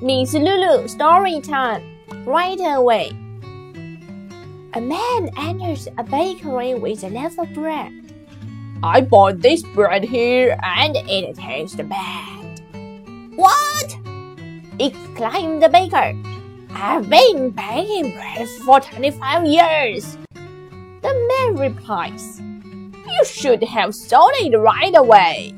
Miss Lulu, story time. Right away. A man enters a bakery with a loaf of bread. I bought this bread here and it tastes bad. What? exclaimed the baker. I've been baking bread for 25 years. The man replies, You should have sold it right away.